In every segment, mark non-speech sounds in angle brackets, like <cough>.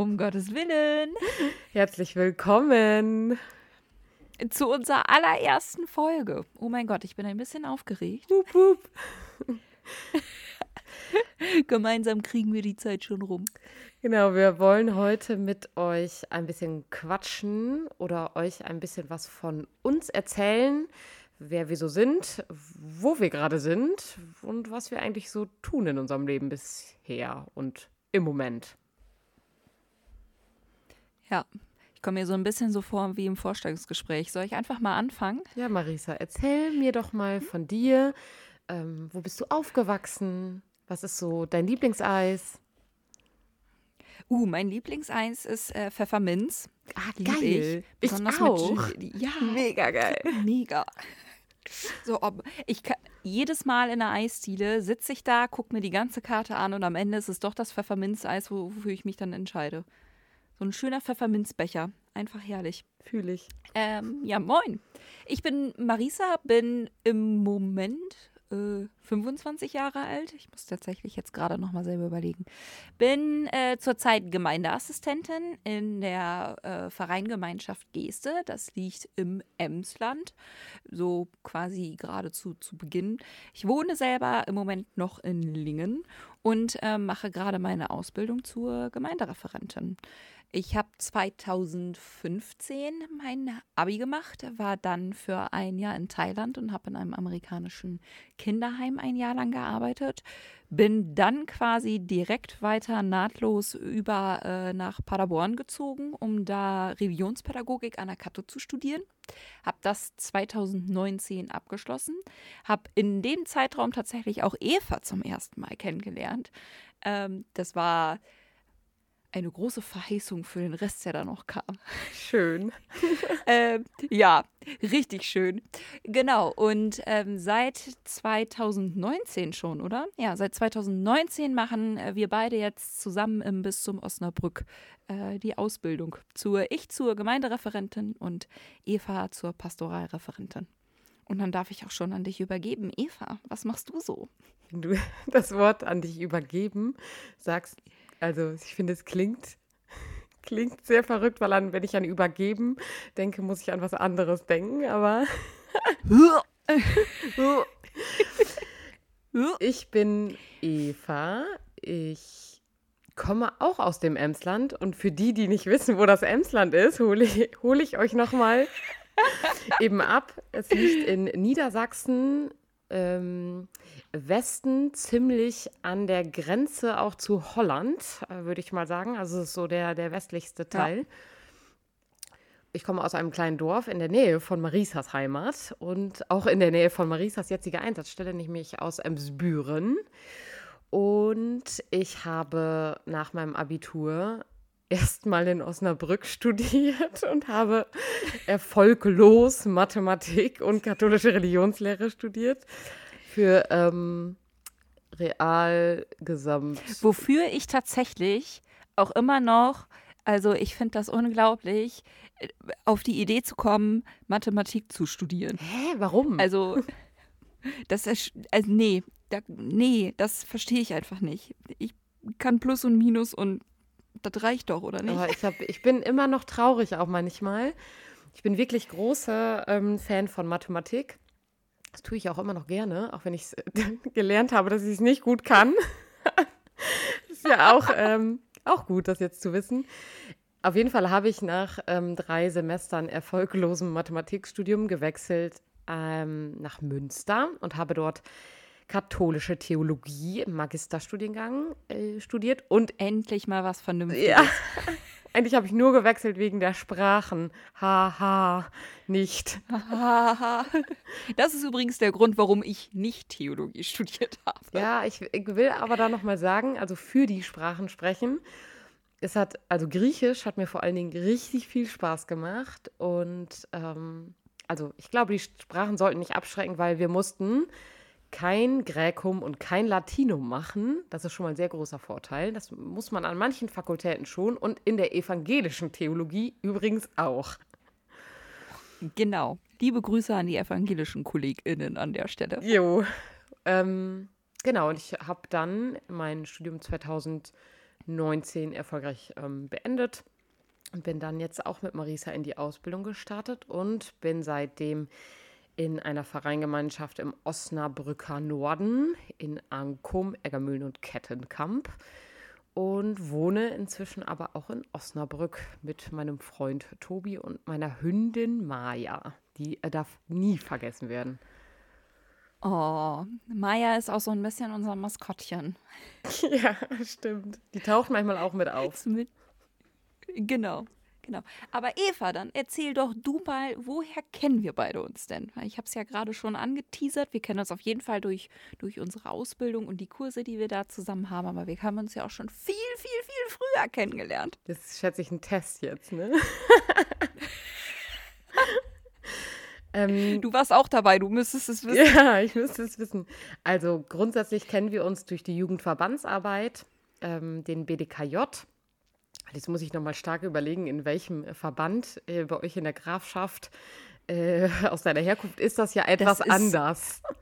Um Gottes Willen. Herzlich willkommen. Zu unserer allerersten Folge. Oh mein Gott, ich bin ein bisschen aufgeregt. Hup, hup. <laughs> Gemeinsam kriegen wir die Zeit schon rum. Genau, wir wollen heute mit euch ein bisschen quatschen oder euch ein bisschen was von uns erzählen, wer wir so sind, wo wir gerade sind und was wir eigentlich so tun in unserem Leben bisher und im Moment. Ja, ich komme mir so ein bisschen so vor wie im Vorstellungsgespräch. Soll ich einfach mal anfangen? Ja, Marisa, erzähl mir doch mal von dir. Ähm, wo bist du aufgewachsen? Was ist so dein Lieblingseis? Uh, mein Lieblingseis ist äh, Pfefferminz. Ah, Lieb geil. Ich, Besonders auch. Mit, Gin- ja, <laughs> Mega geil. mega. So, ob ich ka- jedes Mal in der Eisdiele sitze ich da, gucke mir die ganze Karte an und am Ende ist es doch das Pfefferminzeis, wo- wofür ich mich dann entscheide. So ein schöner Pfefferminzbecher. Einfach herrlich. Fühle ich. Ähm, ja, moin. Ich bin Marisa, bin im Moment äh, 25 Jahre alt. Ich muss tatsächlich jetzt gerade noch mal selber überlegen. Bin äh, zurzeit Gemeindeassistentin in der äh, Vereingemeinschaft Geste. Das liegt im Emsland, so quasi geradezu zu Beginn. Ich wohne selber im Moment noch in Lingen und äh, mache gerade meine Ausbildung zur Gemeindereferentin. Ich habe 2015 mein Abi gemacht, war dann für ein Jahr in Thailand und habe in einem amerikanischen Kinderheim ein Jahr lang gearbeitet. Bin dann quasi direkt weiter nahtlos über äh, nach Paderborn gezogen, um da Religionspädagogik an der Kato zu studieren. Habe das 2019 abgeschlossen, habe in dem Zeitraum tatsächlich auch Eva zum ersten Mal kennengelernt. Ähm, das war eine große Verheißung für den Rest, der da noch kam. Schön. <laughs> ähm, ja, richtig schön. Genau, und ähm, seit 2019 schon, oder? Ja, seit 2019 machen äh, wir beide jetzt zusammen im Bis zum Osnabrück äh, die Ausbildung. Zur, ich zur Gemeindereferentin und Eva zur Pastoralreferentin. Und dann darf ich auch schon an dich übergeben. Eva, was machst du so? Wenn du <laughs> das Wort an dich übergeben sagst, also ich finde, es klingt, <laughs> klingt sehr verrückt, weil an, wenn ich an übergeben denke, muss ich an was anderes denken, aber <laughs> ich bin Eva. Ich komme auch aus dem Emsland und für die, die nicht wissen, wo das Emsland ist, hole ich, hole ich euch nochmal <laughs> eben ab. Es liegt in Niedersachsen, ähm, Westen, ziemlich an der Grenze auch zu Holland, äh, würde ich mal sagen. Also es ist so der, der westlichste Teil. Ich komme aus einem kleinen Dorf in der Nähe von Marisas Heimat und auch in der Nähe von Marisas jetzige Einsatzstelle, nämlich aus Emsbüren. Und ich habe nach meinem Abitur erstmal in Osnabrück studiert und habe erfolglos Mathematik und katholische Religionslehre studiert für ähm, Realgesamt. Wofür ich tatsächlich auch immer noch, also ich finde das unglaublich, äh, auf die Idee zu kommen, Mathematik zu studieren. Hä, warum? Also, das ist, also nee, da, nee, das verstehe ich einfach nicht. Ich kann Plus und Minus und das reicht doch, oder nicht? Aber ich, hab, ich bin immer noch traurig auch manchmal. Ich bin wirklich großer ähm, Fan von Mathematik. Das tue ich auch immer noch gerne, auch wenn ich es <laughs> gelernt habe, dass ich es nicht gut kann. <laughs> ist ja auch, ähm, auch gut, das jetzt zu wissen. Auf jeden Fall habe ich nach ähm, drei Semestern erfolglosem Mathematikstudium gewechselt ähm, nach Münster und habe dort katholische Theologie im Magisterstudiengang äh, studiert und Endlich mal was Vernünftiges. ja. <laughs> Eigentlich habe ich nur gewechselt wegen der Sprachen. Haha, nicht. Haha. Das ist übrigens der Grund, warum ich nicht Theologie studiert habe. Ja, ich, ich will aber da nochmal sagen, also für die Sprachen sprechen. Es hat, also Griechisch hat mir vor allen Dingen richtig viel Spaß gemacht. Und ähm, also ich glaube, die Sprachen sollten nicht abschrecken, weil wir mussten kein Gräkum und kein Latinum machen. Das ist schon mal ein sehr großer Vorteil. Das muss man an manchen Fakultäten schon und in der evangelischen Theologie übrigens auch. Genau. Liebe Grüße an die evangelischen KollegInnen an der Stelle. Jo. Ähm, genau, und ich habe dann mein Studium 2019 19 erfolgreich ähm, beendet und bin dann jetzt auch mit Marisa in die Ausbildung gestartet und bin seitdem in einer Vereingemeinschaft im Osnabrücker Norden in Ankum, Eggermühlen und Kettenkamp und wohne inzwischen aber auch in Osnabrück mit meinem Freund Tobi und meiner Hündin Maja. Die darf nie vergessen werden. Oh, Maya ist auch so ein bisschen unser Maskottchen. <laughs> Ja, stimmt. Die taucht manchmal auch mit auf. Mit. Genau, genau. Aber Eva, dann erzähl doch du mal, woher kennen wir beide uns denn? Ich habe es ja gerade schon angeteasert. Wir kennen uns auf jeden Fall durch, durch unsere Ausbildung und die Kurse, die wir da zusammen haben. Aber wir haben uns ja auch schon viel, viel, viel früher kennengelernt. Das ist, schätze ich, ein Test jetzt, ne? <laughs> Ähm, du warst auch dabei, du müsstest es wissen. Ja, ich müsste es wissen. Also grundsätzlich kennen wir uns durch die Jugendverbandsarbeit, ähm, den BDKJ. Jetzt muss ich nochmal stark überlegen, in welchem Verband äh, bei euch in der Grafschaft äh, <laughs> aus deiner Herkunft ist das ja etwas das ist, anders. <laughs>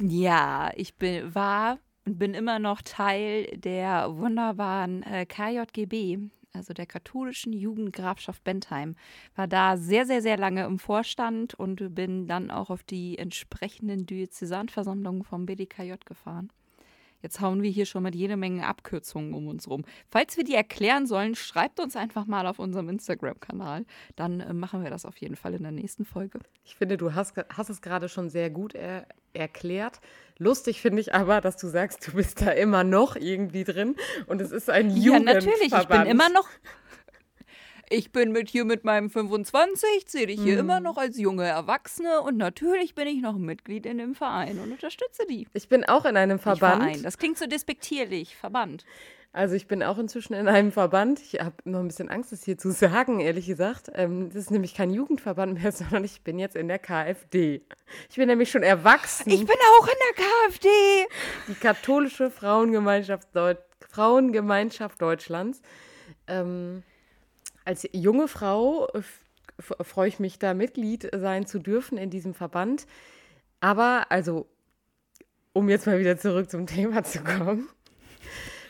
Ja, ich bin, war und bin immer noch Teil der wunderbaren äh, KJGB, also der katholischen Jugendgrafschaft Bentheim, war da sehr, sehr, sehr lange im Vorstand und bin dann auch auf die entsprechenden Diözesanversammlungen vom BDKJ gefahren. Jetzt hauen wir hier schon mit jede Menge Abkürzungen um uns rum. Falls wir die erklären sollen, schreibt uns einfach mal auf unserem Instagram-Kanal. Dann äh, machen wir das auf jeden Fall in der nächsten Folge. Ich finde, du hast, hast es gerade schon sehr gut er, erklärt. Lustig finde ich aber, dass du sagst, du bist da immer noch irgendwie drin und es ist ein Jugendverband. Ja, natürlich. Ich bin immer noch ich bin mit hier mit meinem 25, zähle ich hier mhm. immer noch als junge Erwachsene und natürlich bin ich noch Mitglied in dem Verein und unterstütze die. Ich bin auch in einem Verband. Verein. Das klingt so despektierlich, Verband. Also ich bin auch inzwischen in einem Verband. Ich habe noch ein bisschen Angst, das hier zu sagen, ehrlich gesagt. Ähm, das ist nämlich kein Jugendverband mehr, <laughs> sondern ich bin jetzt in der KfD. Ich bin nämlich schon erwachsen. Ich bin auch in der KfD. Die katholische Frauengemeinschaft, Deut Frauengemeinschaft Deutschlands. Ähm, als junge Frau äh, freue ich mich da Mitglied sein zu dürfen in diesem Verband. Aber also, um jetzt mal wieder zurück zum Thema zu kommen.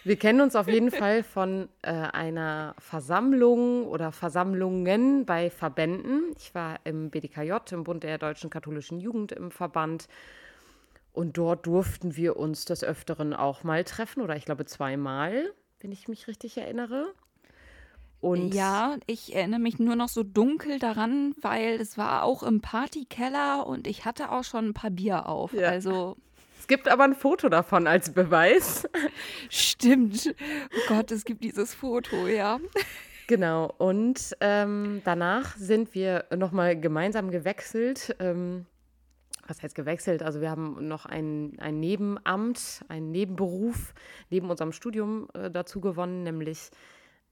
Wir kennen uns auf jeden Fall von äh, einer Versammlung oder Versammlungen bei Verbänden. Ich war im BDKJ, im Bund der Deutschen Katholischen Jugend im Verband. Und dort durften wir uns des Öfteren auch mal treffen, oder ich glaube zweimal, wenn ich mich richtig erinnere. Und ja, ich erinnere mich nur noch so dunkel daran, weil es war auch im Partykeller und ich hatte auch schon ein paar Bier auf. Ja. Also es gibt aber ein Foto davon als Beweis. Stimmt. Oh Gott, es gibt dieses Foto, ja. Genau. Und ähm, danach sind wir nochmal gemeinsam gewechselt. Ähm, was heißt gewechselt? Also wir haben noch ein, ein Nebenamt, einen Nebenberuf neben unserem Studium äh, dazu gewonnen, nämlich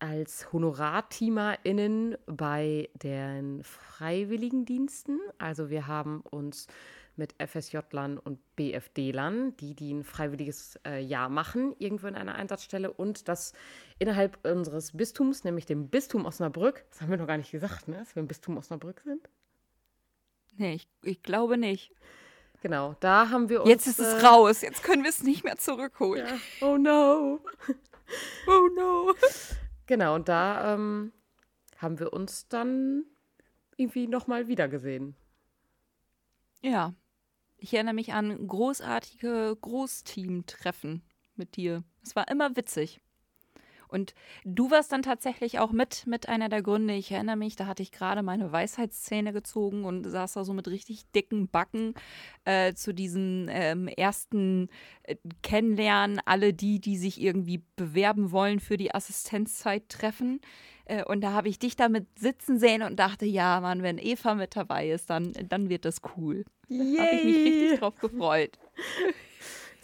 als HonorarteamerInnen bei den Freiwilligendiensten. Also wir haben uns mit FSJ-Lern und BFD-Lern, die, die ein freiwilliges äh, Jahr machen, irgendwo in einer Einsatzstelle und das innerhalb unseres Bistums, nämlich dem Bistum Osnabrück, das haben wir noch gar nicht gesagt, ne, dass wir im Bistum Osnabrück sind. Nee, ich, ich glaube nicht. Genau, da haben wir uns. Jetzt ist es äh, raus, jetzt können wir es nicht mehr zurückholen. Ja. Oh no. Oh no. <laughs> Genau, und da ähm, haben wir uns dann irgendwie nochmal wiedergesehen. Ja, ich erinnere mich an großartige Großteam-Treffen mit dir. Es war immer witzig. Und du warst dann tatsächlich auch mit, mit einer der Gründe. Ich erinnere mich, da hatte ich gerade meine Weisheitszähne gezogen und saß da so mit richtig dicken Backen äh, zu diesem ähm, ersten äh, Kennenlernen. Alle die, die sich irgendwie bewerben wollen für die Assistenzzeit treffen. Äh, und da habe ich dich damit sitzen sehen und dachte, ja, Mann, wenn Eva mit dabei ist, dann, dann wird das cool. Da habe ich mich richtig drauf gefreut. <laughs>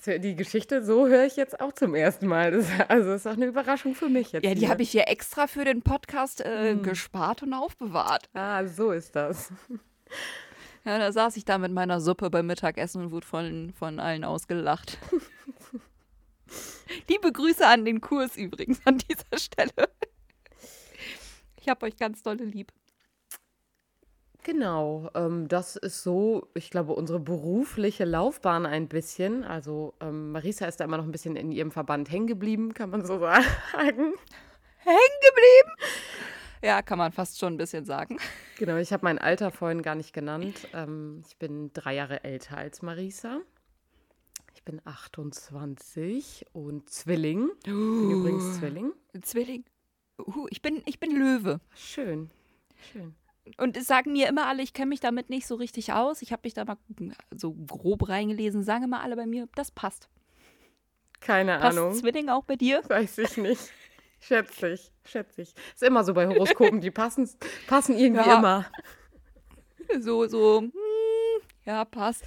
Die Geschichte, so höre ich jetzt auch zum ersten Mal. Das, also ist auch eine Überraschung für mich jetzt. Ja, die habe ich hier extra für den Podcast äh, hm. gespart und aufbewahrt. Ah, so ist das. <laughs> Ja, da saß ich da mit meiner Suppe beim Mittagessen und wurde von, von allen ausgelacht. <laughs> Liebe Grüße an den Kurs übrigens an dieser Stelle. Ich habe euch ganz dolle lieb. Genau, ähm, das ist so, ich glaube, unsere berufliche Laufbahn ein bisschen. Also ähm, Marisa ist da immer noch ein bisschen in ihrem Verband hängen geblieben, kann man so <laughs> sagen. Hängen geblieben? Ja, kann man fast schon ein bisschen sagen. Genau, ich habe mein Alter vorhin gar nicht genannt. Ähm, ich bin drei Jahre älter als Marisa. Ich bin 28 und Zwilling. Ich bin übrigens Zwilling. Zwilling. Uh, ich, bin, ich bin Löwe. Schön, schön. Und es sagen mir immer alle, ich kenne mich damit nicht so richtig aus. Ich habe mich da mal so grob reingelesen. Sagen immer alle bei mir, das passt. Keine Passt Ahnung. Zwilling auch bei dir? Weiß ich nicht. Schätze ich, schätze ich. Ist immer so bei Horoskopen, die passen, passen irgendwie Ja. immer. So, so, hm, ja, passt.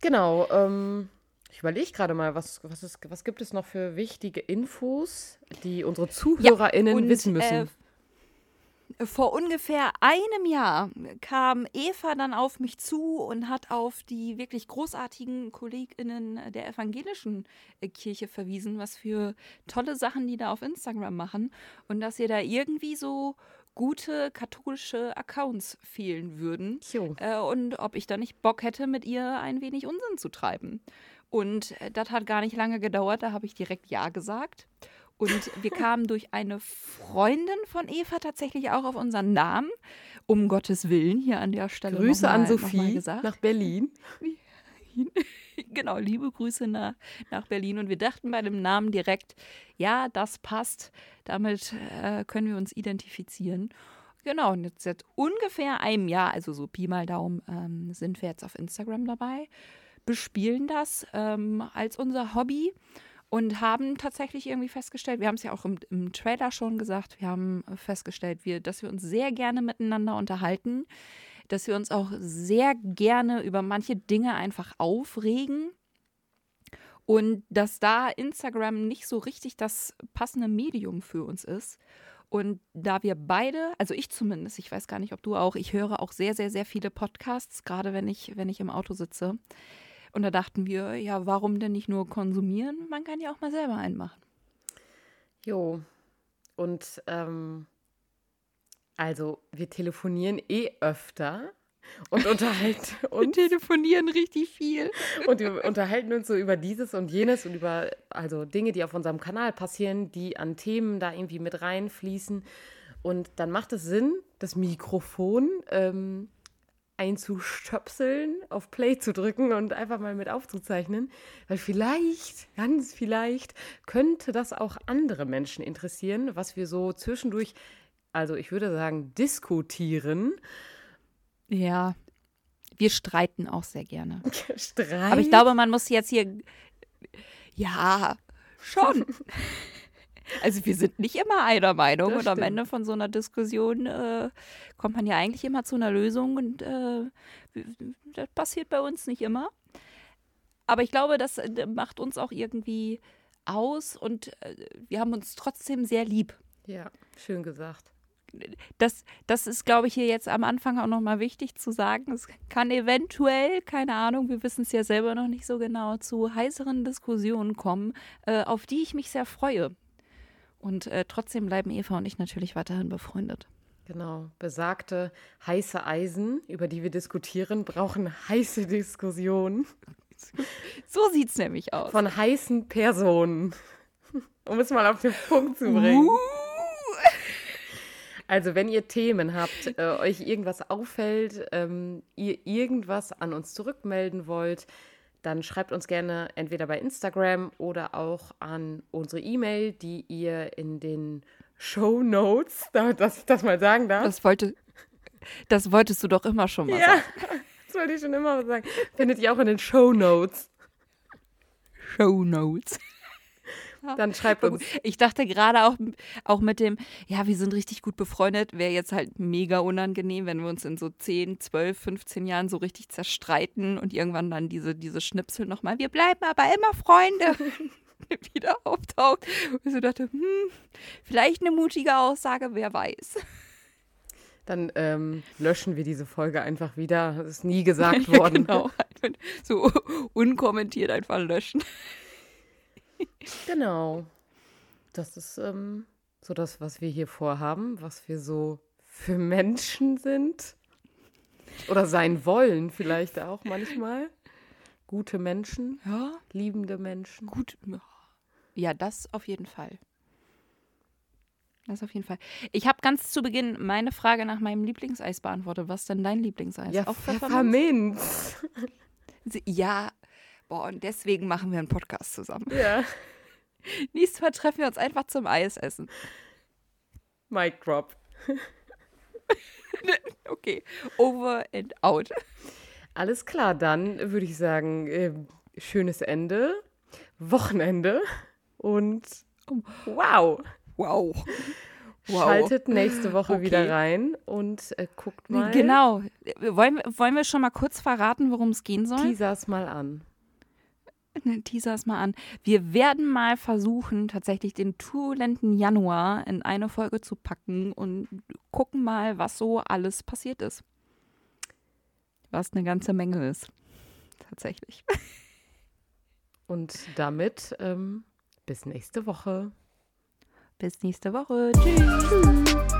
Genau, ähm, ich überlege gerade mal, was, was, ist, was gibt es noch für wichtige Infos, die unsere ZuhörerInnen und, wissen müssen? äh, Vor ungefähr einem Jahr kam Eva dann auf mich zu und hat auf die wirklich großartigen KollegInnen der evangelischen äh, Kirche verwiesen, was für tolle Sachen die da auf Instagram machen und dass ihr da irgendwie so gute katholische Accounts fehlen würden äh, und ob ich da nicht Bock hätte, mit ihr ein wenig Unsinn zu treiben. Und äh, das hat gar nicht lange gedauert, da habe ich direkt Ja gesagt. Und wir kamen durch eine Freundin von Eva tatsächlich auch auf unseren Namen. Um Gottes Willen, hier an der Stelle. Grüße an mal- mal Sophie gesagt. nach Berlin. <laughs> genau, liebe Grüße nach, nach Berlin. Und wir dachten bei dem Namen direkt, ja, das passt. Damit äh, können wir uns identifizieren. Genau, und jetzt seit ungefähr einem Jahr, also so Pi mal Daumen, ähm, sind wir jetzt auf Instagram dabei, bespielen das ähm, als unser Hobby und haben tatsächlich irgendwie festgestellt, wir haben es ja auch im, im Trailer schon gesagt, wir haben festgestellt, wir, dass wir uns sehr gerne miteinander unterhalten, dass wir uns auch sehr gerne über manche Dinge einfach aufregen und dass da Instagram nicht so richtig das passende Medium für uns ist. Und da wir beide, also ich zumindest, ich weiß gar nicht, ob du auch, ich höre auch sehr, sehr, sehr viele Podcasts, gerade wenn ich, wenn ich im Auto sitze. Und da dachten wir, ja, warum denn nicht nur konsumieren? Man kann ja auch mal selber einen machen. Jo. Und ähm, also wir telefonieren eh öfter und unterhalten <laughs> Wir uns telefonieren richtig viel. und wir unterhalten uns so über dieses und jenes und über also Dinge, die auf unserem Kanal passieren, die an Themen da irgendwie mit reinfließen. Und dann macht es Sinn, das Mikrofon ähm, einzustöpseln, auf Play zu drücken und einfach mal mit aufzuzeichnen. Weil vielleicht, ganz vielleicht, könnte das auch andere Menschen interessieren, was wir so zwischendurch, also ich würde sagen, diskutieren. Ja, wir streiten auch sehr gerne. <laughs> Streit. Aber ich glaube, man muss jetzt hier. Ja, schon. <laughs> Also wir sind nicht immer einer Meinung und am. Ende von so einer Diskussion äh, kommt man ja eigentlich immer zu einer Lösung und äh, das passiert bei uns nicht immer. Aber ich glaube, das äh, macht uns auch irgendwie aus und äh, wir haben uns trotzdem sehr lieb. Ja, schön gesagt. Das, das ist, glaube ich, hier jetzt am Anfang auch nochmal wichtig zu sagen. Es kann eventuell, keine Ahnung, wir wissen es ja selber noch nicht so genau, zu heißeren Diskussionen kommen, äh, auf die ich mich sehr freue. Und äh, trotzdem bleiben Eva und ich natürlich weiterhin befreundet. Genau, besagte heiße Eisen, über die wir diskutieren, brauchen heiße Diskussionen <laughs> So sieht es nämlich aus. von heißen Personen. Um es mal auf den Punkt zu bringen. Uh, Also, wenn ihr Themen habt, äh, euch irgendwas auffällt, ähm, ihr irgendwas an uns zurückmelden wollt, dann schreibt uns gerne entweder bei Instagram oder auch an unsere E-Mail, die ihr in den Show Notes, <laughs> dass ich das mal sagen darf. das, wollte, das wolltest du doch immer schon mal ja, sagen. <laughs> das wollte ich schon immer mal sagen. Findet ihr auch in den Show Notes. Show Notes. Dann schreibt uns. <laughs> Ich dachte gerade auch, auch mit dem, ja, wir sind richtig gut befreundet, wäre jetzt halt mega unangenehm, wenn wir uns in so 10, 12, 15 Jahren so richtig zerstreiten und irgendwann dann diese, diese Schnipsel nochmal, wir bleiben aber immer Freunde, <laughs> <laughs> wieder auftaucht. Und ich so dachte, hm, vielleicht eine mutige Aussage, wer weiß. Dann ähm, löschen wir diese Folge einfach wieder. Das ist nie gesagt worden. genau. So unkommentiert einfach löschen. Genau. <laughs> Das ist ähm, so das, was wir hier vorhaben, was wir so für Menschen sind. Oder sein wollen vielleicht auch manchmal. Gute Menschen, Ja, liebende Menschen. gut. Ja, das auf jeden Fall. Das auf jeden Fall. Ich habe ganz zu Beginn meine Frage nach meinem Lieblingseis beantwortet. Was ist denn dein Lieblingseis? Ja, Auch Pfefferminz. <laughs> Ja, boah, und deswegen machen wir einen Podcast zusammen. Ja. <laughs> Nächstes Mal treffen wir uns einfach zum Eisessen. Mic drop. <laughs> Okay, over and out. Alles klar, dann würde ich sagen, äh, schönes Ende, Wochenende und wow. Wow. Wow. Schaltet nächste Woche Okay. wieder rein und äh, guckt mal. Genau. Wollen, wir- wollen wir schon mal kurz verraten, worum es gehen soll? Teasers mal an. Ne, Teaser es mal an. Wir werden mal versuchen, tatsächlich den turbulenten Januar in eine Folge zu packen und gucken mal, was so alles passiert ist. Was eine ganze Menge ist. Tatsächlich. <laughs> Und damit ähm, bis nächste Woche. Bis nächste Woche. Tschüss.